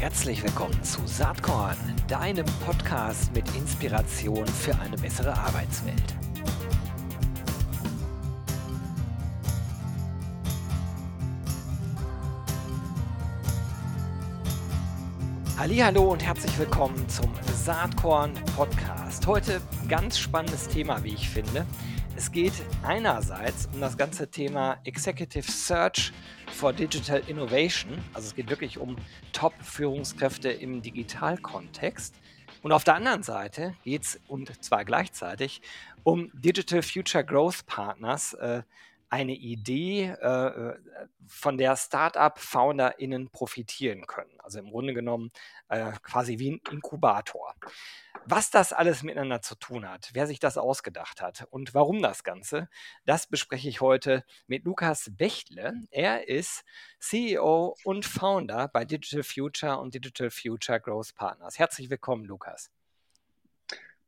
Herzlich willkommen zu Saatkorn, deinem Podcast mit Inspiration für eine bessere Arbeitswelt. Hallo und herzlich willkommen zum Saatkorn Podcast. Heute ganz spannendes Thema, wie ich finde. Es geht einerseits um das ganze Thema Executive Search for Digital Innovation. Also es geht wirklich um Top-Führungskräfte im Digitalkontext. Und auf der anderen Seite geht es, und zwar gleichzeitig, um Digital Future Growth Partners, äh, eine Idee, äh, von der Startup-FounderInnen profitieren können. Also im Grunde genommen äh, quasi wie ein Inkubator. Was das alles miteinander zu tun hat, wer sich das ausgedacht hat und warum das Ganze, das bespreche ich heute mit Lukas Bechtle. Er ist CEO und Founder bei Digital Future und Digital Future Growth Partners. Herzlich willkommen, Lukas.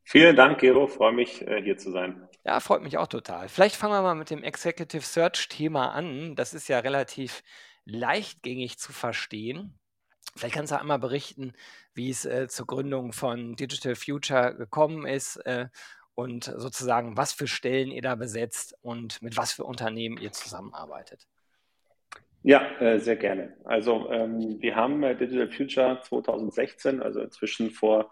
Vielen Dank, Gero. Freue mich, äh, hier zu sein. Ja, freut mich auch total. Vielleicht fangen wir mal mit dem Executive Search-Thema an. Das ist ja relativ leichtgängig zu verstehen. Vielleicht kannst du einmal berichten, wie es äh, zur Gründung von Digital Future gekommen ist äh, und sozusagen, was für Stellen ihr da besetzt und mit was für Unternehmen ihr zusammenarbeitet. Ja, äh, sehr gerne. Also ähm, wir haben äh, Digital Future 2016, also inzwischen vor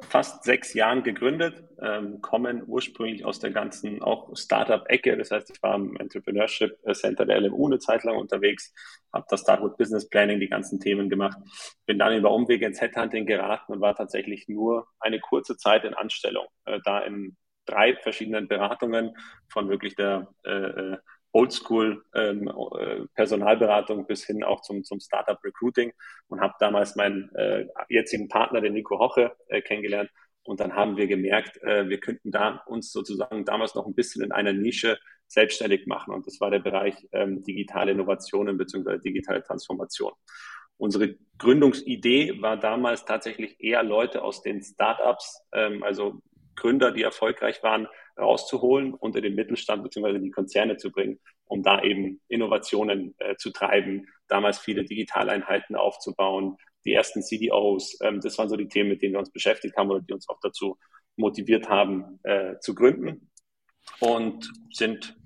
fast sechs Jahren gegründet, ähm, kommen ursprünglich aus der ganzen auch Startup-Ecke. Das heißt, ich war im Entrepreneurship Center der LMU eine Zeit lang unterwegs, habe das Startup Business Planning, die ganzen Themen gemacht, bin dann über Umwege ins Headhunting geraten und war tatsächlich nur eine kurze Zeit in Anstellung, äh, da in drei verschiedenen Beratungen von wirklich der äh, äh Oldschool ähm, äh, Personalberatung bis hin auch zum, zum Startup Recruiting und habe damals meinen äh, jetzigen Partner, den Nico Hoche, äh, kennengelernt. Und dann haben wir gemerkt, äh, wir könnten da uns sozusagen damals noch ein bisschen in einer Nische selbstständig machen. Und das war der Bereich ähm, digitale Innovationen bzw. digitale Transformation. Unsere Gründungsidee war damals tatsächlich eher Leute aus den Startups, ähm, also Gründer, die erfolgreich waren, rauszuholen, unter den Mittelstand bzw. die Konzerne zu bringen, um da eben Innovationen äh, zu treiben, damals viele Digitaleinheiten aufzubauen, die ersten CDOs. Ähm, das waren so die Themen, mit denen wir uns beschäftigt haben oder die uns auch dazu motiviert haben, äh, zu gründen. Und sind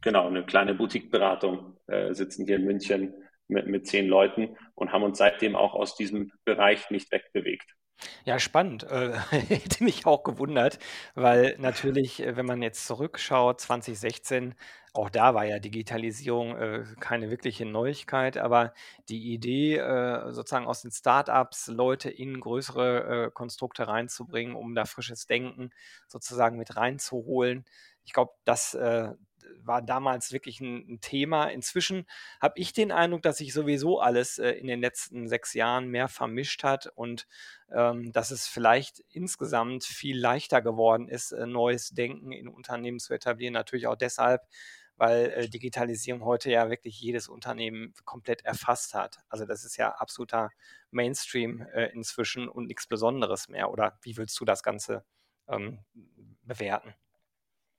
genau eine kleine Boutique-Beratung, äh, sitzen hier in München mit, mit zehn Leuten und haben uns seitdem auch aus diesem Bereich nicht wegbewegt. Ja, spannend. Äh, hätte mich auch gewundert, weil natürlich, äh, wenn man jetzt zurückschaut, 2016, auch da war ja Digitalisierung äh, keine wirkliche Neuigkeit, aber die Idee, äh, sozusagen aus den Startups Leute in größere äh, Konstrukte reinzubringen, um da frisches Denken sozusagen mit reinzuholen, ich glaube, das äh, war damals wirklich ein, ein Thema. Inzwischen habe ich den Eindruck, dass sich sowieso alles äh, in den letzten sechs Jahren mehr vermischt hat und ähm, dass es vielleicht insgesamt viel leichter geworden ist, äh, neues Denken in Unternehmen zu etablieren. Natürlich auch deshalb, weil äh, Digitalisierung heute ja wirklich jedes Unternehmen komplett erfasst hat. Also das ist ja absoluter Mainstream äh, inzwischen und nichts Besonderes mehr. Oder wie willst du das Ganze ähm, bewerten?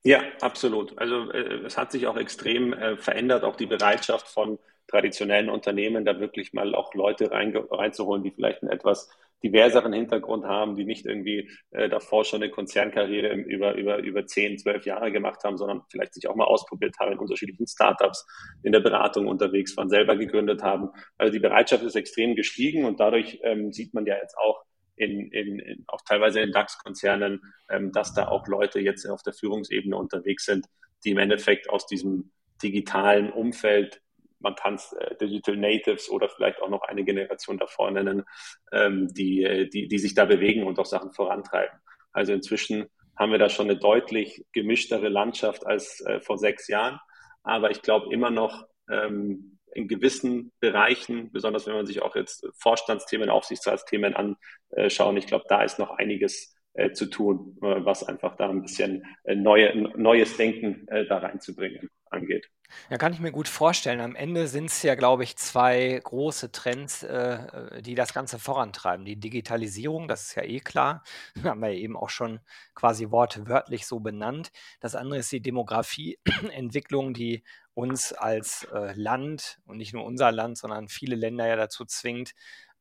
Ja, absolut. Also äh, es hat sich auch extrem äh, verändert, auch die Bereitschaft von traditionellen Unternehmen, da wirklich mal auch Leute rein, reinzuholen, die vielleicht einen etwas diverseren Hintergrund haben, die nicht irgendwie äh, davor schon eine Konzernkarriere über, über, über 10, 12 Jahre gemacht haben, sondern vielleicht sich auch mal ausprobiert haben in unterschiedlichen Startups, in der Beratung unterwegs waren, selber gegründet haben. Also die Bereitschaft ist extrem gestiegen und dadurch ähm, sieht man ja jetzt auch, in, in, in auch teilweise in DAX-Konzernen, ähm, dass da auch Leute jetzt auf der Führungsebene unterwegs sind, die im Endeffekt aus diesem digitalen Umfeld, man kann es äh, Digital Natives oder vielleicht auch noch eine Generation davor nennen, ähm, die, äh, die, die sich da bewegen und auch Sachen vorantreiben. Also inzwischen haben wir da schon eine deutlich gemischtere Landschaft als äh, vor sechs Jahren. Aber ich glaube immer noch, ähm, in gewissen Bereichen, besonders wenn man sich auch jetzt Vorstandsthemen, Aufsichtsratsthemen anschauen, ich glaube, da ist noch einiges zu tun, was einfach da ein bisschen neue, neues Denken da reinzubringen angeht. Ja, kann ich mir gut vorstellen. Am Ende sind es ja, glaube ich, zwei große Trends, äh, die das Ganze vorantreiben. Die Digitalisierung, das ist ja eh klar, haben wir eben auch schon quasi wortwörtlich so benannt. Das andere ist die Demografieentwicklung, die uns als äh, Land und nicht nur unser Land, sondern viele Länder ja dazu zwingt,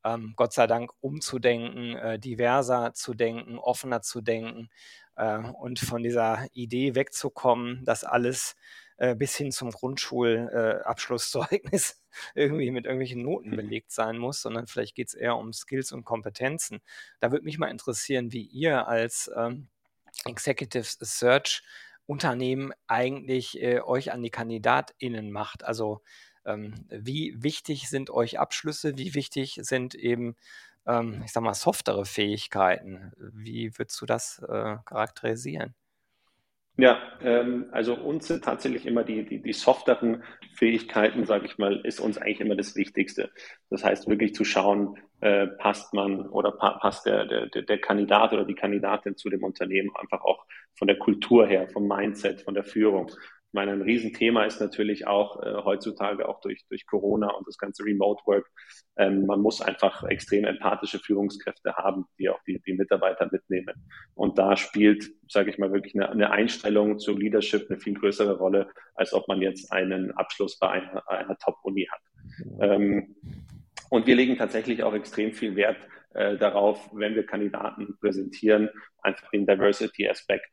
ähm, Gott sei Dank umzudenken, äh, diverser zu denken, offener zu denken äh, und von dieser Idee wegzukommen, dass alles äh, bis hin zum Grundschulabschlusszeugnis irgendwie mit irgendwelchen Noten mhm. belegt sein muss, sondern vielleicht geht es eher um Skills und Kompetenzen. Da würde mich mal interessieren, wie ihr als ähm, Executive Search Unternehmen eigentlich äh, euch an die KandidatInnen macht. Also ähm, wie wichtig sind euch Abschlüsse? Wie wichtig sind eben, ähm, ich sag mal, softere Fähigkeiten? Wie würdest du das äh, charakterisieren? Ja, ähm, also uns sind tatsächlich immer die, die, die softeren Fähigkeiten, sage ich mal, ist uns eigentlich immer das Wichtigste. Das heißt wirklich zu schauen, äh, passt man oder pa passt der, der, der Kandidat oder die Kandidatin zu dem Unternehmen einfach auch von der Kultur her, vom Mindset, von der Führung meine, ein Riesenthema ist natürlich auch äh, heutzutage auch durch, durch Corona und das ganze Remote Work. Ähm, man muss einfach extrem empathische Führungskräfte haben, die auch die, die Mitarbeiter mitnehmen. Und da spielt, sage ich mal, wirklich eine, eine Einstellung zu Leadership eine viel größere Rolle, als ob man jetzt einen Abschluss bei einer, einer Top-Uni hat. Ähm, und wir legen tatsächlich auch extrem viel Wert äh, darauf, wenn wir Kandidaten präsentieren, einfach den Diversity-Aspekt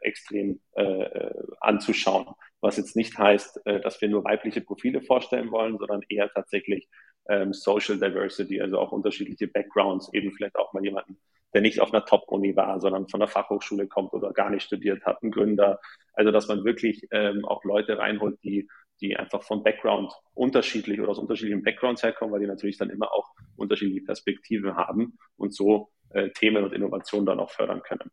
extrem äh, anzuschauen. Was jetzt nicht heißt, äh, dass wir nur weibliche Profile vorstellen wollen, sondern eher tatsächlich ähm, Social Diversity, also auch unterschiedliche Backgrounds, eben vielleicht auch mal jemanden, der nicht auf einer Top-Uni war, sondern von der Fachhochschule kommt oder gar nicht studiert hat, ein Gründer. Also dass man wirklich ähm, auch Leute reinholt, die die einfach vom Background unterschiedlich oder aus unterschiedlichen Backgrounds herkommen, weil die natürlich dann immer auch unterschiedliche Perspektiven haben und so äh, Themen und Innovationen dann auch fördern können.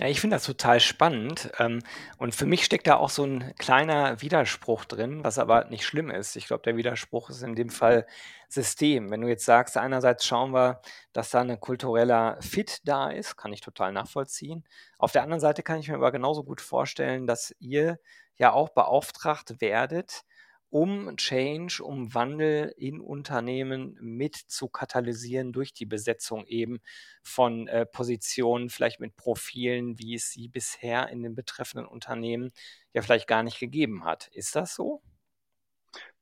Ja, ich finde das total spannend. Ähm, und für mich steckt da auch so ein kleiner Widerspruch drin, was aber nicht schlimm ist. Ich glaube, der Widerspruch ist in dem Fall System. Wenn du jetzt sagst, einerseits schauen wir, dass da ein kultureller Fit da ist, kann ich total nachvollziehen. Auf der anderen Seite kann ich mir aber genauso gut vorstellen, dass ihr ja auch beauftragt werdet, um Change, um Wandel in Unternehmen mit zu katalysieren durch die Besetzung eben von äh, Positionen, vielleicht mit Profilen, wie es sie bisher in den betreffenden Unternehmen ja vielleicht gar nicht gegeben hat. Ist das so?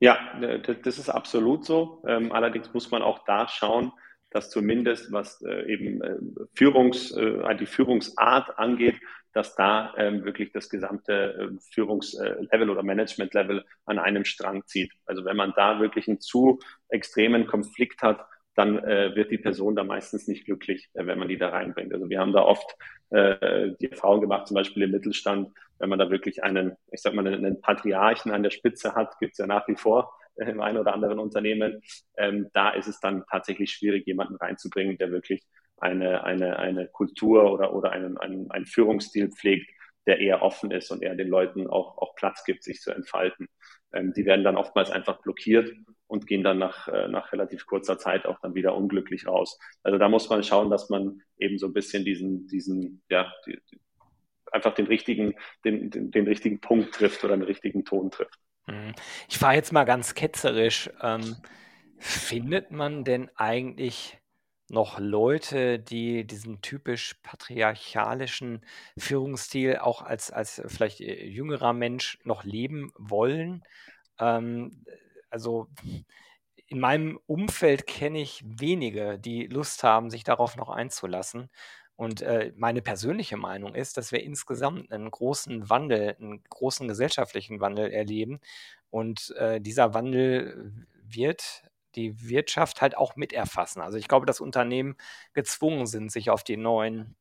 Ja, das ist absolut so. Ähm, allerdings muss man auch da schauen, dass zumindest was äh, eben äh, Führungs, äh, die Führungsart angeht, dass da ähm, wirklich das gesamte äh, Führungslevel oder Managementlevel an einem Strang zieht. Also wenn man da wirklich einen zu extremen Konflikt hat, dann äh, wird die Person da meistens nicht glücklich, äh, wenn man die da reinbringt. Also wir haben da oft äh, die Erfahrung gemacht, zum Beispiel im Mittelstand, wenn man da wirklich einen, ich sag mal, einen Patriarchen an der Spitze hat, gibt's ja nach wie vor im einen oder anderen Unternehmen, ähm, da ist es dann tatsächlich schwierig, jemanden reinzubringen, der wirklich eine, eine, eine Kultur oder, oder einen, einen, einen Führungsstil pflegt, der eher offen ist und eher den Leuten auch, auch Platz gibt, sich zu entfalten. Ähm, die werden dann oftmals einfach blockiert und gehen dann nach, äh, nach relativ kurzer Zeit auch dann wieder unglücklich raus. Also da muss man schauen, dass man eben so ein bisschen diesen, diesen, ja, die, einfach den richtigen, den, den, den richtigen Punkt trifft oder den richtigen Ton trifft. Mhm. Ich war jetzt mal ganz ketzerisch. Ähm, findet man denn eigentlich noch Leute, die diesen typisch patriarchalischen Führungsstil auch als, als vielleicht äh, jüngerer Mensch noch leben wollen. Ähm, also in meinem Umfeld kenne ich wenige, die Lust haben, sich darauf noch einzulassen. Und äh, meine persönliche Meinung ist, dass wir insgesamt einen großen Wandel, einen großen gesellschaftlichen Wandel erleben. Und äh, dieser Wandel wird die Wirtschaft halt auch miterfassen. Also ich glaube, dass Unternehmen gezwungen sind, sich auf die neuen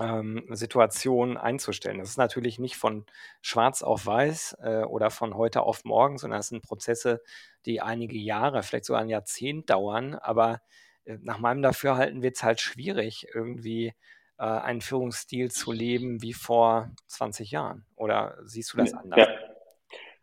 ähm, Situationen einzustellen. Das ist natürlich nicht von schwarz auf weiß äh, oder von heute auf morgen, sondern es sind Prozesse, die einige Jahre, vielleicht sogar ein Jahrzehnt dauern. Aber nach meinem Dafürhalten wird es halt schwierig, irgendwie äh, einen Führungsstil zu leben wie vor 20 Jahren. Oder siehst du das anders? Ja.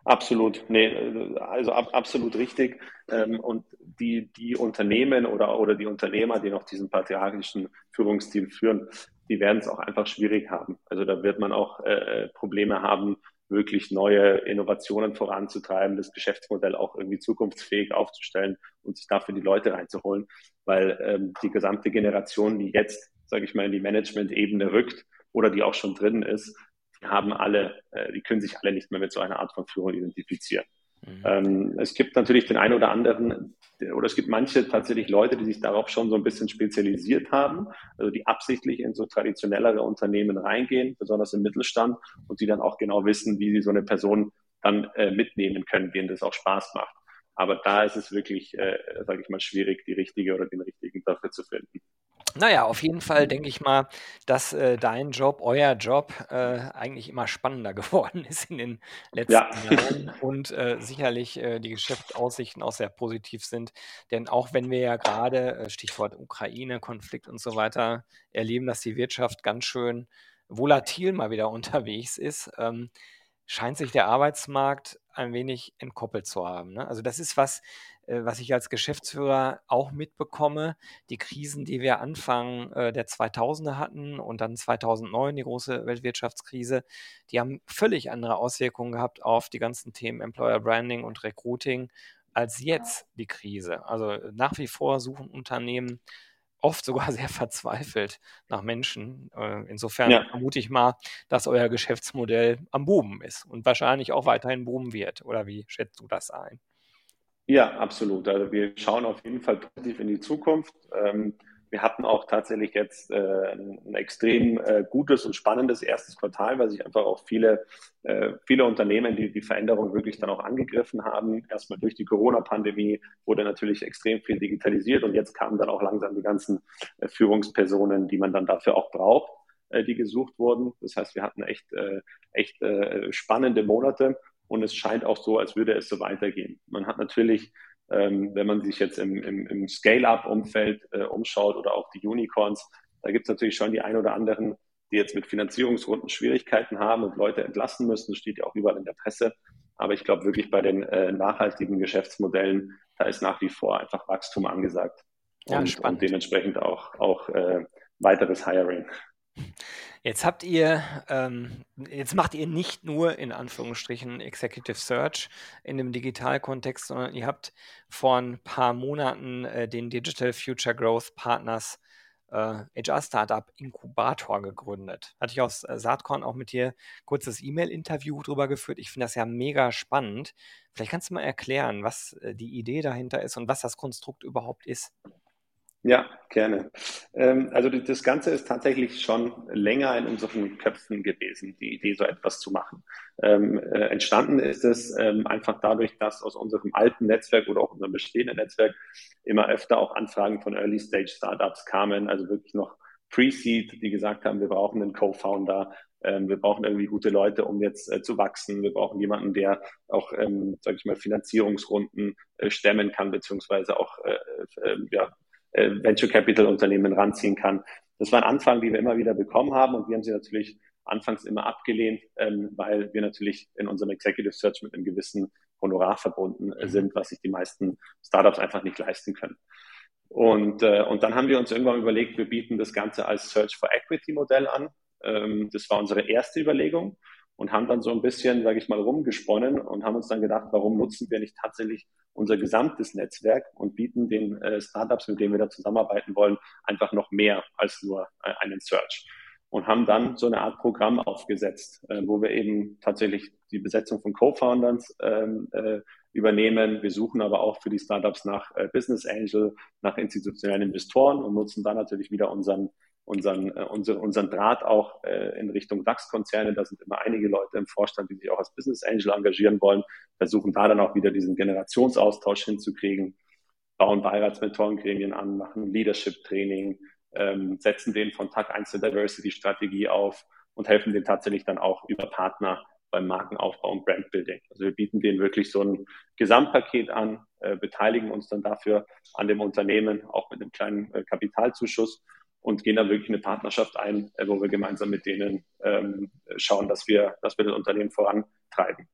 Absolut, nee, also ab, absolut richtig. Ähm, und die, die Unternehmen oder, oder die Unternehmer, die noch diesen patriarchischen Führungsstil führen, die werden es auch einfach schwierig haben. Also da wird man auch äh, Probleme haben, wirklich neue Innovationen voranzutreiben, das Geschäftsmodell auch irgendwie zukunftsfähig aufzustellen und sich dafür die Leute reinzuholen, weil ähm, die gesamte Generation, die jetzt, sage ich mal, in die Management-Ebene rückt oder die auch schon drin ist, die haben alle, äh, die können sich alle nicht mehr mit so einer Art von Führung identifizieren. Mhm. Ähm, es gibt natürlich den einen oder anderen, oder es gibt manche tatsächlich Leute, die sich darauf schon so ein bisschen spezialisiert haben, also die absichtlich in so traditionellere Unternehmen reingehen, besonders im Mittelstand, und die dann auch genau wissen, wie sie so eine Person dann äh, mitnehmen können, denen das auch Spaß macht. Aber da ist es wirklich, äh, sage ich mal, schwierig, die richtige oder den richtigen dafür zu finden. Naja, auf jeden Fall denke ich mal, dass äh, dein Job, euer Job äh, eigentlich immer spannender geworden ist in den letzten ja. Jahren und äh, sicherlich äh, die Geschäftsaussichten auch sehr positiv sind. Denn auch wenn wir ja gerade, äh, Stichwort Ukraine, Konflikt und so weiter, erleben, dass die Wirtschaft ganz schön volatil mal wieder unterwegs ist, ähm, scheint sich der Arbeitsmarkt ein wenig entkoppelt zu haben. Ne? Also das ist was, was ich als Geschäftsführer auch mitbekomme. Die Krisen, die wir Anfang äh, der 2000er hatten und dann 2009 die große Weltwirtschaftskrise, die haben völlig andere Auswirkungen gehabt auf die ganzen Themen Employer Branding und Recruiting als jetzt die Krise. Also nach wie vor suchen Unternehmen oft sogar sehr verzweifelt nach Menschen. Äh, insofern ja. vermute ich mal, dass euer Geschäftsmodell am Buben ist und wahrscheinlich auch weiterhin Buben wird. Oder wie schätzt du das ein? Ja, absolut. Also wir schauen auf jeden Fall positiv in die Zukunft. Ähm, wir hatten auch tatsächlich jetzt äh, ein extrem äh, gutes und spannendes erstes Quartal, weil sich einfach auch viele, äh, viele Unternehmen die die Veränderung wirklich dann auch angegriffen haben. Erstmal durch die Corona-Pandemie wurde natürlich extrem viel digitalisiert und jetzt kamen dann auch langsam die ganzen Führungspersonen, die man dann dafür auch braucht, die gesucht wurden. Das heißt, wir hatten echt, echt spannende Monate und es scheint auch so, als würde es so weitergehen. Man hat natürlich ähm, wenn man sich jetzt im, im, im Scale-up-Umfeld äh, umschaut oder auch die Unicorns, da gibt es natürlich schon die ein oder anderen, die jetzt mit Finanzierungsrunden Schwierigkeiten haben und Leute entlassen müssen. Das steht ja auch überall in der Presse. Aber ich glaube wirklich bei den äh, nachhaltigen Geschäftsmodellen, da ist nach wie vor einfach Wachstum angesagt. Ja, und, und, dementsprechend auch, auch äh, weiteres Hiring. Jetzt habt ihr, ähm, jetzt macht ihr nicht nur in Anführungsstrichen Executive Search in dem Digitalkontext, sondern ihr habt vor ein paar Monaten äh, den Digital Future Growth Partners äh, HR Startup Inkubator gegründet. Hatte ich aus äh, Saatkorn auch mit dir kurzes E-Mail-Interview drüber geführt. Ich finde das ja mega spannend. Vielleicht kannst du mal erklären, was äh, die Idee dahinter ist und was das Konstrukt überhaupt ist. Ja, gerne. Ähm, also das Ganze ist tatsächlich schon länger in unseren Köpfen gewesen, die Idee, so etwas zu machen. Ähm, äh, entstanden ist es ähm, einfach dadurch, dass aus unserem alten Netzwerk oder auch unserem bestehenden Netzwerk immer öfter auch Anfragen von Early-Stage-Startups kamen, also wirklich noch Pre-Seed, die gesagt haben, wir brauchen einen Co-Founder, wir brauchen irgendwie gute Leute, um jetzt äh, zu wachsen. Wir brauchen jemanden, der auch, ähm, sage ich mal, Finanzierungsrunden äh, stemmen kann, beziehungsweise auch äh, äh, ja, äh, Venture Capital Unternehmen ranziehen kann. Das waren Anfragen, die wir immer wieder bekommen haben und wir haben sie natürlich anfangs immer abgelehnt, ähm, weil wir natürlich in unserem Executive Search mit einem gewissen Honorar verbunden äh, sind, was sich die meisten Startups einfach nicht leisten können. Und, äh, und dann haben wir uns irgendwann überlegt, wir bieten das Ganze als Search for Equity Modell an. Ähm, das war unsere erste Überlegung und haben dann so ein bisschen, sage ich mal, rumgesponnen und haben uns dann gedacht, warum nutzen wir nicht tatsächlich unser gesamtes Netzwerk und bieten den äh, Startups, mit denen wir da zusammenarbeiten wollen, einfach noch mehr als nur äh, einen Search. Und haben dann so eine Art Programm aufgesetzt, äh, wo wir eben tatsächlich die Besetzung von Co-Founders ähm, äh, übernehmen. Wir suchen aber auch für die Startups nach äh, Business Angel, nach institutionellen Investoren und nutzen dann natürlich wieder unseren unseren, äh, unseren, unseren Draht auch äh, in Richtung DAX-Konzerne. Da sind immer einige Leute im Vorstand, die sich auch als Business Angel engagieren wollen, versuchen da dann auch wieder diesen Generationsaustausch hinzukriegen, bauen Beiratsmentorengremien an, machen Leadership-Training, ähm, setzen den von Tag 1 der Diversity-Strategie auf und helfen denen tatsächlich dann auch über Partner beim Markenaufbau und Brandbuilding. Also wir bieten denen wirklich so ein Gesamtpaket an, äh, beteiligen uns dann dafür an dem Unternehmen, auch mit einem kleinen äh, Kapitalzuschuss und gehen da wirklich eine Partnerschaft ein, äh, wo wir gemeinsam mit denen ähm, schauen, dass wir, dass wir das Unternehmen vorantreiben.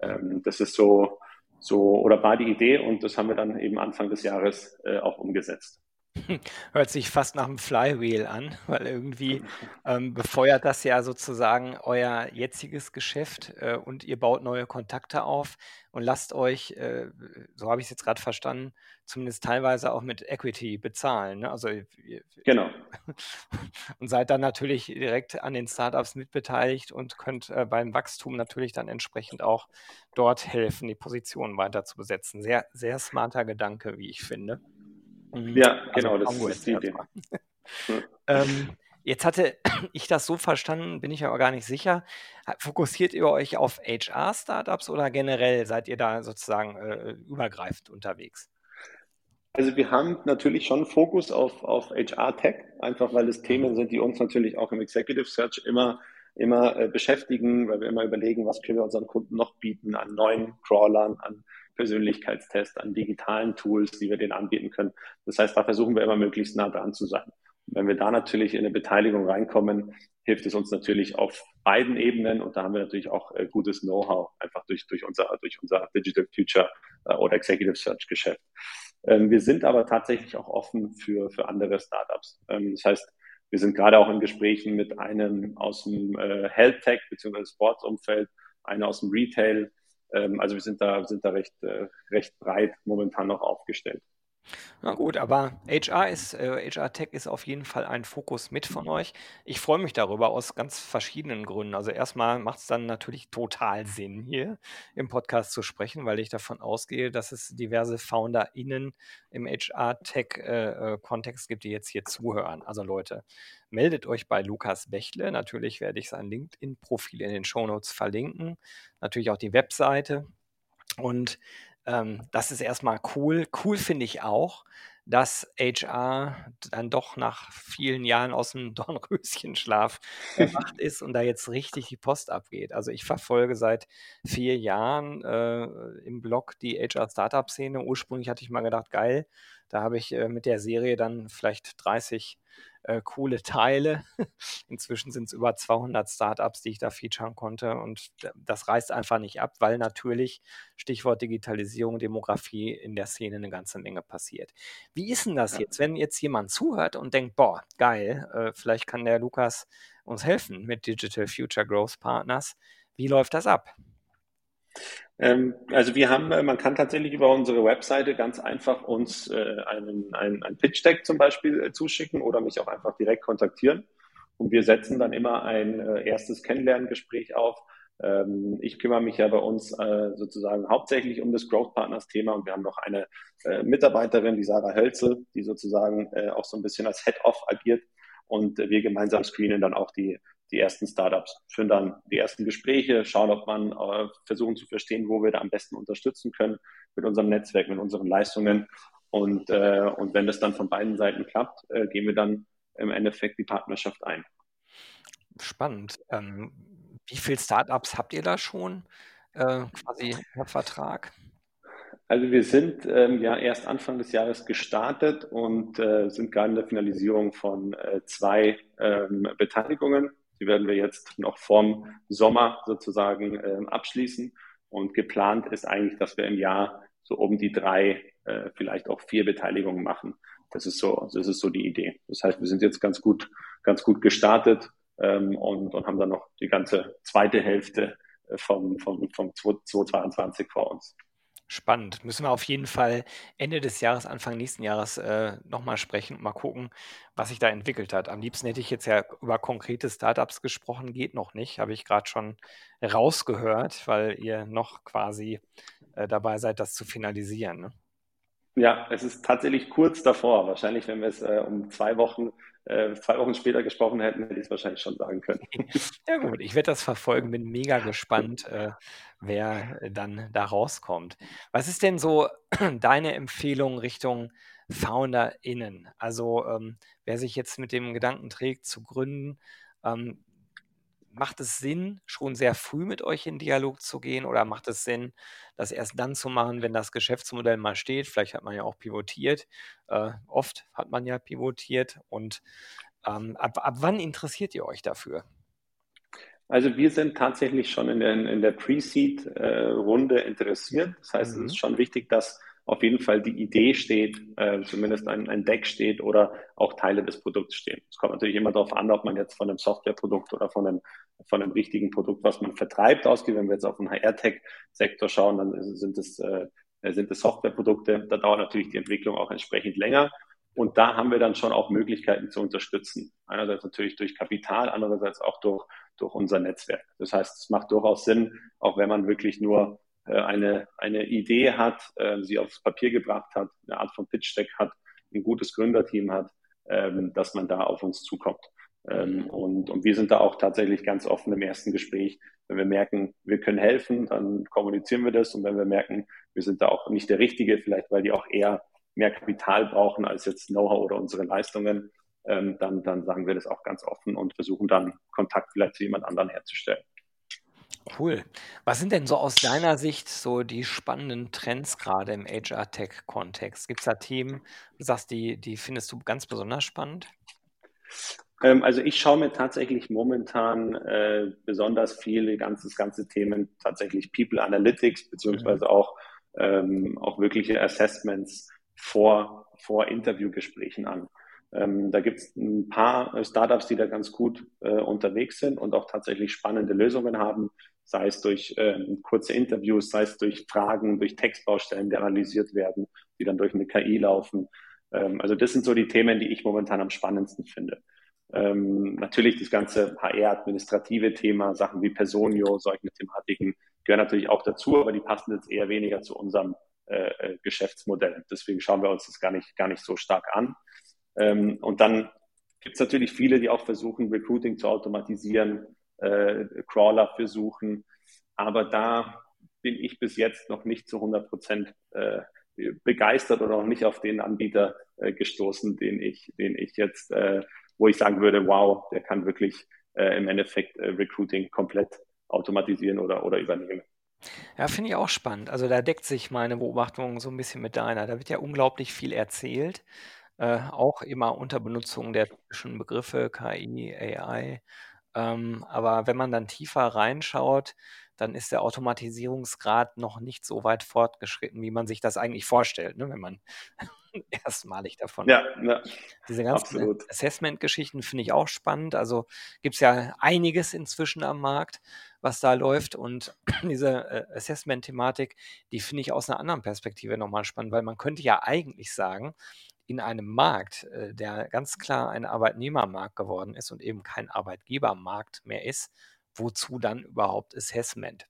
Ähm, das ist so, so oder war die Idee und das haben wir dann eben Anfang des Jahres äh, auch umgesetzt. Hört sich fast nach 'm Flywheel an, weil irgendwie, ähm, befeuert das ja sozusagen euer jetziges Geschäft, äh, und ihr baut neue Kontakte auf und lasst euch, äh, so habe ich's jetzt grad verstanden, zumindest teilweise auch mit Equity bezahlen, ne? Also, Genau. und seid dann natürlich direkt an den Start-ups mitbeteiligt und könnt, äh, beim Wachstum natürlich dann entsprechend auch dort helfen, die Positionen weiter zu besetzen. Sehr, sehr smarter Gedanke, wie ich finde. Mhm. Ja, Also, genau, das ist die Idee. Ähm, jetzt hatte ich das so verstanden, bin ich aber gar nicht sicher. Fokussiert ihr euch auf HR-Startups oder generell seid ihr da sozusagen, äh, übergreifend unterwegs? Also, wir haben natürlich schon Fokus auf auf HR-Tech, einfach weil es. Themen sind, die uns natürlich auch im Executive Search immer immer, äh, beschäftigen, weil wir immer überlegen: „Was können wir unseren Kunden noch bieten an neuen Crawlern, an Persönlichkeitstests, an digitalen Tools, die wir denen anbieten können?“ Das heißt, da versuchen wir immer möglichst nah dran zu sein. Wenn wir da natürlich in 'ne Beteiligung reinkommen, hilft es uns natürlich auf beiden Ebenen und da haben wir natürlich auch, äh, gutes Know-how, einfach durch durch unser durch unser Digital Future, äh, oder Executive Search Geschäft. Ähm, wir sind aber tatsächlich auch offen für für andere Startups. Ähm, das heißt, wir sind grade auch in Gesprächen mit einem aus'm, äh, Health Tech beziehungsweise Sports-Umfeld, einer aus'm Retail. Ähm, also, wir sind da sind da recht äh, recht breit momentan noch aufgestellt. Na gut, aber HR ist äh, HR-Tech ist auf jeden Fall ein Fokus mit von euch. Ich freue mich darüber aus ganz verschiedenen Gründen. Also, erst mal macht's dann natürlich total Sinn, hier im Podcast zu sprechen, weil ich davon ausgehe, dass es diverse FounderInnen im HR-Tech äh, äh, Kontext gibt, die jetzt hier zuhören. Also, Leute, meldet euch bei Lukas Bächle. Natürlich werde ich sein LinkedIn-Profil in den Shownotes verlinken, natürlich auch die Webseite. Und, ähm, das ist erst mal cool. Cool finde ich auch, dass HR dann doch nach vielen Jahren aus'm Dornröschenschlaf erwacht ist und da jetzt richtig die Post abgeht. Also, ich verfolge seit 4 Jahren, äh, im Blog die HR-Startup-Szene. Ursprünglich hatte ich mal gedacht: „Geil, da habe ich, äh, mit der Serie dann vielleicht 30, äh, coole Teile.“ Inzwischen sind's über 200 Startups, die ich da featuren konnte und das reißt einfach nicht ab, weil natürlich, Stichwort Digitalisierung, Demografie, in der Szene 'ne ganze Menge passiert. Wie ist 'n das jetzt, wenn jetzt jemand zuhört und denkt: „Boah, geil, äh, vielleicht kann der Lukas uns helfen mit Digital Future Growth Partners.“ Wie läuft das ab? Ähm, also, wir haben äh, man kann tatsächlich über unsere Webseite ganz einfach uns, äh, einen ein ein Pitch Deck zum Beispiel, äh, zuschicken oder mich auch einfach direkt kontaktieren. Und wir setzen dann immer ein, erstes Kennenlerngespräch auf. Ähm, ich kümmere mich ja bei uns, sozusagen hauptsächlich um das Growth Partners Thema und wir haben noch eine, Mitarbeiterin, die Sarah Hölzel, die sozusagen, auch so 'n bisschen als Head-Off agiert und wir gemeinsam screenen dann auch die die ersten Startups, führen dann die ersten Gespräche, schauen, ob man äh, versuchen zu verstehen, wo wir da am besten unterstützen können mit unserem Netzwerk, mit unseren Leistungen. Und äh, und wenn das dann von beiden Seiten klappt, äh, gehen wir dann im Endeffekt die Partnerschaft ein. Spannend. Ähm, wie viel Startups habt ihr da schon, äh, quasi unter Vertrag? Also, wir sind, ähm, ja erst Anfang des Jahres gestartet und, äh, sind grade in der Finalisierung von, äh, 2, ähm, Beteiligungen. Die werden wir jetzt noch vorm Sommer sozusagen, ähm, abschließen. Und geplant ist eigentlich, dass wir im Jahr so um die 3, äh, vielleicht auch 4 Beteiligungen machen. Das ist so das ist so die Idee. Das heißt, wir sind jetzt ganz gut ganz gut gestartet, ähm, und und haben dann noch die ganze 2. Hälfte, äh, vom vom vom zwo 2022 vor uns. Spannend. Müssen wir auf jeden Fall Ende des Jahres, Anfang nächsten Jahres, äh, noch mal sprechen und mal gucken, was sich da entwickelt hat. Am liebsten hätte ich jetzt ja über konkrete Startups gesprochen, geht noch nicht, habe ich grad schon rausgehört, weil ihr noch quasi, äh, dabei seid, das zu finalisieren, ne? Ja, es ist tatsächlich kurz davor. Wahrscheinlich, wenn wir es, äh, um 2 Wochen äh, 2 Wochen später gesprochen hätten, hätte ich's wahrscheinlich schon sagen können. Ja gut, ich werde das verfolgen, bin mega gespannt, äh, wer dann da rauskommt. Was ist denn so deine Empfehlung Richtung FounderInnen? Also, ähm, wer sich jetzt mit dem Gedanken trägt zu gründen, ähm, macht es Sinn, schon sehr früh mit euch in Dialog zu gehen oder macht es Sinn, das erst dann zu machen, wenn das Geschäftsmodell mal steht? Vielleicht hat man ja auch pivotiert. Äh, oft hat man ja pivotiert und, ähm, ab ab wann interessiert ihr euch dafür? Also, wir sind tatsächlich schon in der in der Pre-Seed, äh, interessiert. Das heißt, es ist Mhm. schon wichtig, dass auf jeden Fall die Idee steht, äh, zumindest ein, ein Deck steht oder auch Teile des Produkts stehen. Es kommt natürlich immer darauf an, ob man jetzt von einem Softwareprodukt oder von einem, von einem richtigen Produkt, was man vertreibt, ausgeht. Wenn wir jetzt auf den HR-Tech-Sektor schauen, dann sind es, äh, sind es Softwareprodukte. Da dauert natürlich die Entwicklung auch entsprechend länger. Und da haben wir dann schon auch Möglichkeiten zu unterstützen. Einerseits natürlich durch Kapital, andererseits auch durch, durch unser Netzwerk. Das heißt, es macht durchaus Sinn, auch wenn man wirklich nur eine, eine Idee hat, äh, sie aufs Papier gebracht hat, eine Art von Pitch-Deck hat, ein gutes Gründerteam hat, ähm, dass man da auf uns zukommt. Ähm, und, und wir sind da auch tatsächlich ganz offen im ersten Gespräch. Wenn wir merken, wir können helfen, dann kommunizieren wir das. Und wenn wir merken, wir sind da auch nicht der Richtige, vielleicht weil die auch eher mehr Kapital brauchen als jetzt Know-how oder unsere Leistungen, ähm, dann, dann sagen wir das auch ganz offen und versuchen dann Kontakt vielleicht zu jemand anderen herzustellen. Cool. Was sind denn so aus deiner Sicht so die spannenden Trends gerade im HR-Tech-Kontext? Gibt es da Themen, du sagst, die, die findest du ganz besonders spannend? Ähm, also ich schaue mir tatsächlich momentan äh, besonders viele ganzes ganze Themen tatsächlich People Analytics beziehungsweise mhm. auch ähm, auch wirkliche Assessments vor vor Interviewgesprächen an. Ähm, da gibt es ein paar Startups, die da ganz gut äh, unterwegs sind und auch tatsächlich spannende Lösungen haben, sei es durch ähm, kurze Interviews, sei es durch Fragen, durch Textbaustellen, die analysiert werden, die dann durch eine KI laufen. Ähm, also das sind so die Themen, die ich momentan am spannendsten finde. Ähm, natürlich das ganze HR-administrative Thema, Sachen wie Personio, solche Thematiken gehören natürlich auch dazu, aber die passen jetzt eher weniger zu unserem äh, äh, Geschäftsmodell. Deswegen schauen wir uns das gar nicht, gar nicht so stark an. Ähm, und dann gibt es natürlich viele, die auch versuchen, Recruiting zu automatisieren, äh, Crawler für suchen. Aber da bin ich bis jetzt noch nicht zu 100 Prozent äh, begeistert oder noch nicht auf den Anbieter äh, gestoßen, den ich, den ich jetzt äh, wo ich sagen würde, wow, der kann wirklich äh, im Endeffekt äh, Recruiting komplett automatisieren oder, oder übernehmen. Ja, finde ich auch spannend. Also da deckt sich meine Beobachtung so ein bisschen mit deiner. Da wird ja unglaublich viel erzählt, äh, auch immer unter Benutzung der typischen Begriffe KI, AI. Ähm, aber wenn man dann tiefer reinschaut, dann ist der Automatisierungsgrad noch nicht so weit fortgeschritten, wie man sich das eigentlich vorstellt, ne, wenn man erstmalig davon. Ja, ja Diese ganzen Assessment-Geschichten finde ich auch spannend. Also gibt es ja einiges inzwischen am Markt, was da läuft. Und diese äh, Assessment-Thematik, die finde ich aus einer anderen Perspektive nochmal spannend, weil man könnte ja eigentlich sagen, in einem Markt, äh, der ganz klar ein Arbeitnehmermarkt geworden ist und eben kein Arbeitgebermarkt mehr ist, wozu dann überhaupt Assessment?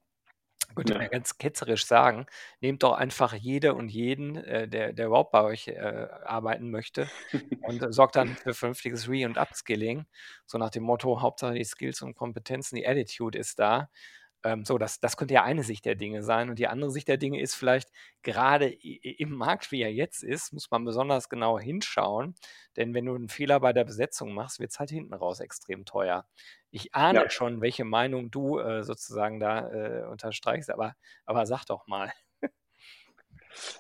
Könnte ja. man ganz ketzerisch sagen, nehmt doch einfach jede und jeden, äh, der, der überhaupt bei euch äh, arbeiten möchte und sorgt dann für vernünftiges Re- und Upskilling. So nach dem Motto, Hauptsache die Skills und Kompetenzen, die Attitude ist da. Ähm, so, das, das könnte ja eine Sicht der Dinge sein. Und die andere Sicht der Dinge ist vielleicht, gerade im Markt, wie er jetzt ist, muss man besonders genau hinschauen. Denn wenn du einen Fehler bei der Besetzung machst, wird es halt hinten raus extrem teuer. Ich ahne ja. schon, welche Meinung du äh, sozusagen da äh, unterstreichst, aber, aber sag doch mal.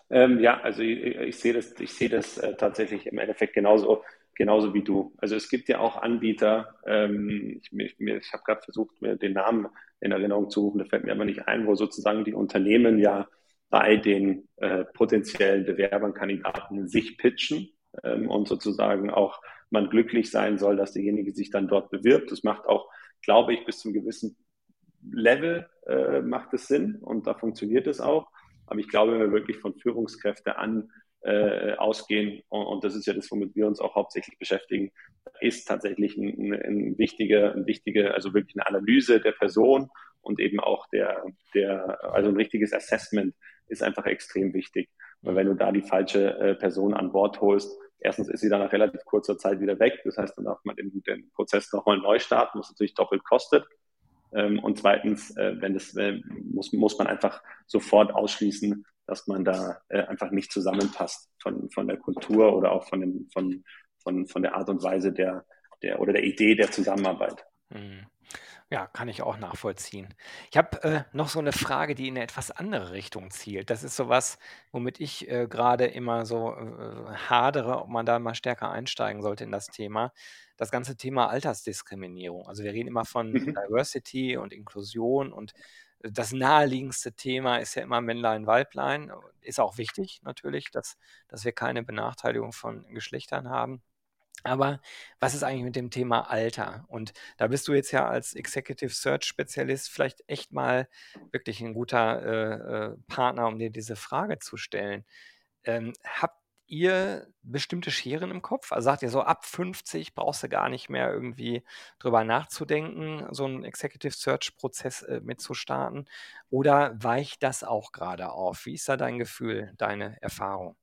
Ähm, ja, also ich, ich, sehe das, ich sehe das äh, tatsächlich im Endeffekt genauso genauso wie du. Also es gibt ja auch Anbieter, ähm, ich, ich, ich habe gerade versucht, mir den Namen in Erinnerung zu rufen, da fällt mir aber nicht ein, wo sozusagen die Unternehmen ja bei den äh, potenziellen Bewerbern, Kandidaten sich pitchen ähm, und sozusagen auch man glücklich sein soll, dass derjenige sich dann dort bewirbt. Das macht auch, glaube ich, bis zum gewissen Level äh, macht es Sinn und da funktioniert es auch. Aber ich glaube, wenn wir wirklich von Führungskräfte an äh, ausgehen. Und, und, das ist ja das, womit wir uns auch hauptsächlich beschäftigen, ist tatsächlich ein, ein wichtiger, ein wichtige, also wirklich eine Analyse der Person und eben auch der, der, also ein richtiges Assessment ist einfach extrem wichtig. Weil wenn du da die falsche äh, Person an Bord holst, erstens ist sie dann nach relativ kurzer Zeit wieder weg. Das heißt, dann darf man den, den Prozess nochmal neu starten, was natürlich doppelt kostet. Ähm, und zweitens, äh, wenn das, äh, muss, muss man einfach sofort ausschließen, dass man da äh, einfach nicht zusammenpasst von, von der Kultur oder auch von, dem, von, von, von der Art und Weise der, der oder der Idee der Zusammenarbeit. Mhm. Ja, kann ich auch nachvollziehen. Ich habe äh, noch so eine Frage, die in eine etwas andere Richtung zielt. Das ist sowas, womit ich äh, gerade immer so äh, hadere, ob man da mal stärker einsteigen sollte in das Thema. Das ganze Thema Altersdiskriminierung. Also wir reden immer von mhm. Diversity und Inklusion und das naheliegendste Thema ist ja immer Männlein, Weiblein. Ist auch wichtig natürlich, dass, dass wir keine Benachteiligung von Geschlechtern haben. Aber was ist eigentlich mit dem Thema Alter? Und da bist du jetzt ja als Executive Search Spezialist vielleicht echt mal wirklich ein guter äh, äh, Partner, um dir diese Frage zu stellen. Ähm, habt ihr bestimmte Scheren im Kopf? Also sagt ihr so, ab 50 brauchst du gar nicht mehr irgendwie drüber nachzudenken, so einen Executive Search Prozess äh, mitzustarten? Oder weicht das auch gerade auf? Wie ist da dein Gefühl, deine Erfahrung?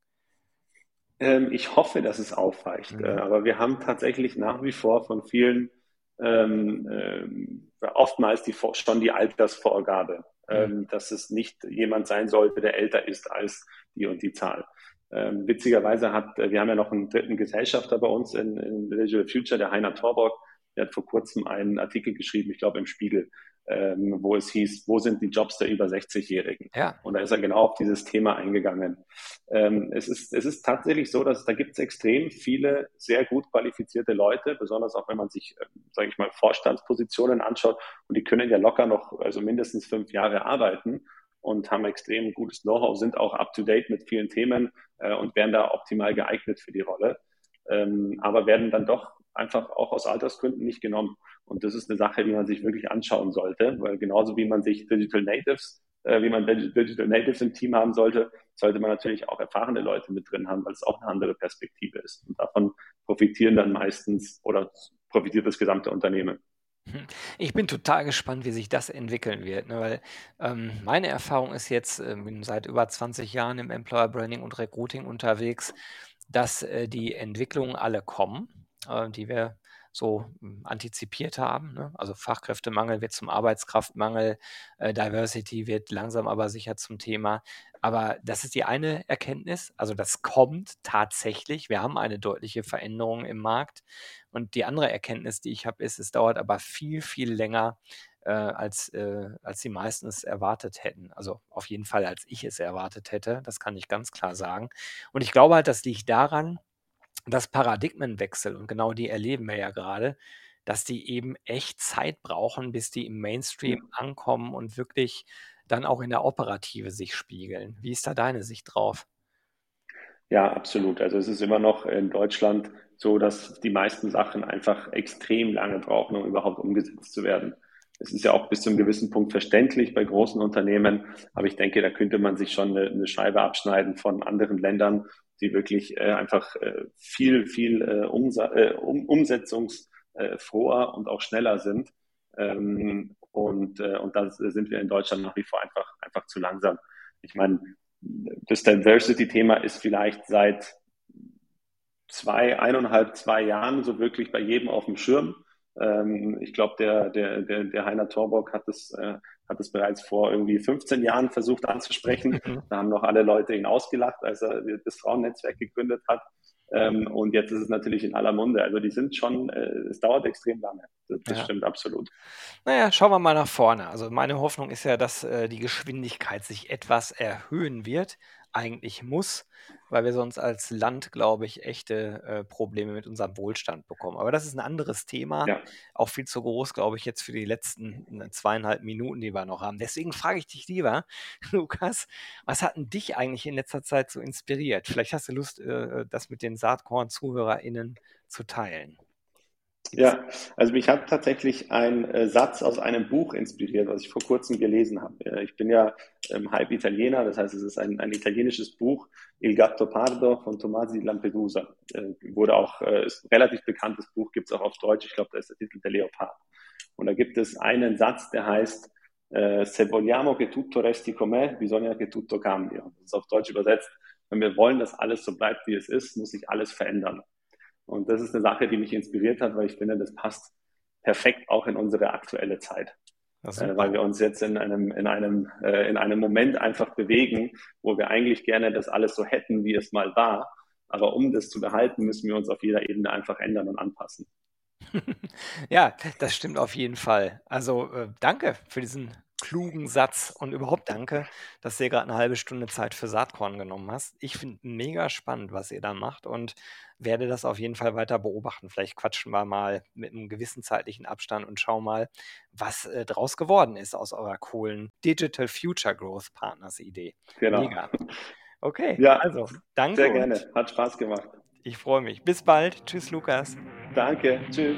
Ähm, ich hoffe, dass es aufweicht. Mhm. Äh, aber wir haben tatsächlich nach wie vor von vielen ähm, äh, oftmals die, schon die Altersvorgabe, mhm. ähm, dass es nicht jemand sein sollte, der älter ist als die und die Zahl. Ähm, witzigerweise hat, äh, wir haben ja noch einen dritten Gesellschafter bei uns in, in Digital Future, der Heiner Torborg, der hat vor kurzem einen Artikel geschrieben, ich glaube im Spiegel, ähm, wo es hieß, wo sind die Jobs der über 60-Jährigen? Ja. Und da ist er genau auf dieses Thema eingegangen. Ähm, es, ist, es ist tatsächlich so, dass da gibt es extrem viele sehr gut qualifizierte Leute, besonders auch wenn man sich, äh, sage ich mal, Vorstandspositionen anschaut und die können ja locker noch, also mindestens fünf Jahre arbeiten und haben extrem gutes Know-how, sind auch up-to-date mit vielen Themen äh, und wären da optimal geeignet für die Rolle, ähm, aber werden dann doch einfach auch aus Altersgründen nicht genommen. Und das ist eine Sache, die man sich wirklich anschauen sollte, weil genauso wie man sich Digital Natives, äh, wie man Digital Natives im Team haben sollte, sollte man natürlich auch erfahrene Leute mit drin haben, weil es auch eine andere Perspektive ist. Und davon profitieren dann meistens oder profitiert das gesamte Unternehmen. Hm. Ich bin total gespannt, wie sich das entwickeln wird, ne, weil ähm, meine Erfahrung ist jetzt, äh, bin seit über 20 Jahren im Employer Branding und Recruiting unterwegs, dass äh, die Entwicklungen alle kommen, äh, die wir so hm, antizipiert haben. Ne? Also Fachkräftemangel wird zum Arbeitskraftmangel, äh, Diversity wird langsam aber sicher zum Thema. Aber das ist die eine Erkenntnis. Also das kommt tatsächlich. Wir haben eine deutliche Veränderung im Markt. Und die andere Erkenntnis, die ich habe, ist, es dauert aber viel, viel länger, äh, als, äh, als die meisten es erwartet hätten. Also auf jeden Fall, als ich es erwartet hätte. Das kann ich ganz klar sagen. Und ich glaube halt, das liegt daran, dass Paradigmenwechsel, und genau die erleben wir ja gerade, dass die eben echt Zeit brauchen, bis die im Mainstream ankommen und wirklich dann auch in der Operative sich spiegeln. Wie ist da deine Sicht drauf? Ja, absolut. Also es ist immer noch in Deutschland so, dass die meisten Sachen einfach extrem lange brauchen, um überhaupt umgesetzt zu werden. Es ist ja auch bis zu einem gewissen Punkt verständlich bei großen Unternehmen, aber ich denke, da könnte man sich schon eine, eine Scheibe abschneiden von anderen Ländern, die wirklich äh, einfach äh, viel, viel äh, Umsa äh, um, umsetzungsfroher und auch schneller sind. Ähm, und, äh, und da sind wir in Deutschland nach wie vor einfach, einfach zu langsam. Ich meine, das Diversity-Thema ist vielleicht seit zwei, eineinhalb, zwei Jahren so wirklich bei jedem auf dem Schirm. Ähm, ich glaube, der, der, der, der Heiner Torbock hat es, äh, hat es bereits vor irgendwie 15 Jahren versucht anzusprechen. Mhm. Da haben noch alle Leute ihn ausgelacht, als er das Frauennetzwerk gegründet hat. Ähm, und jetzt ist es natürlich in aller Munde. Also die sind schon, äh, es dauert extrem lange. Das, das ja. stimmt absolut. Naja, schauen wir mal nach vorne. Also meine Hoffnung ist ja, dass äh, die Geschwindigkeit sich etwas erhöhen wird eigentlich muss, weil wir sonst als Land, glaube ich, echte äh, Probleme mit unserem Wohlstand bekommen. Aber das ist ein anderes Thema, ja. auch viel zu groß, glaube ich, jetzt für die letzten ne, zweieinhalb Minuten, die wir noch haben. Deswegen frage ich dich lieber, Lukas, was hat denn dich eigentlich in letzter Zeit so inspiriert? Vielleicht hast du Lust, äh, das mit den Saatkorn-ZuhörerInnen zu teilen. Ja, also mich hat tatsächlich ein äh, Satz aus einem Buch inspiriert, was ich vor kurzem gelesen habe. Äh, ich bin ja ähm, halb Italiener, das heißt, es ist ein, ein italienisches Buch, Il Gatto Pardo von Tomasi Lampedusa. Äh, wurde auch, äh, ist ein relativ bekanntes Buch, gibt es auch auf Deutsch, ich glaube, da ist der Titel der Leopard. Und da gibt es einen Satz, der heißt, Se vogliamo che tutto resti com'è, bisogna che tutto cambia. Das ist auf Deutsch übersetzt, wenn wir wollen, dass alles so bleibt, wie es ist, muss sich alles verändern. Und das ist eine Sache, die mich inspiriert hat, weil ich finde, das passt perfekt auch in unsere aktuelle Zeit. Äh, weil wir uns jetzt in einem, in, einem, äh, in einem Moment einfach bewegen, wo wir eigentlich gerne das alles so hätten, wie es mal war. Aber um das zu behalten, müssen wir uns auf jeder Ebene einfach ändern und anpassen. ja, das stimmt auf jeden Fall. Also äh, danke für diesen klugen Satz und überhaupt danke, dass du dir gerade eine halbe Stunde Zeit für Saatkorn genommen hast. Ich finde mega spannend, was ihr da macht und werde das auf jeden Fall weiter beobachten. Vielleicht quatschen wir mal mit einem gewissen zeitlichen Abstand und schauen mal, was äh, draus geworden ist aus eurer coolen Digital Future Growth Partners Idee. Genau. Mega. Okay, Ja, also danke. sehr gerne. Hat Spaß gemacht. Ich freue mich. Bis bald. Tschüss, Lukas. Danke. Tschüss.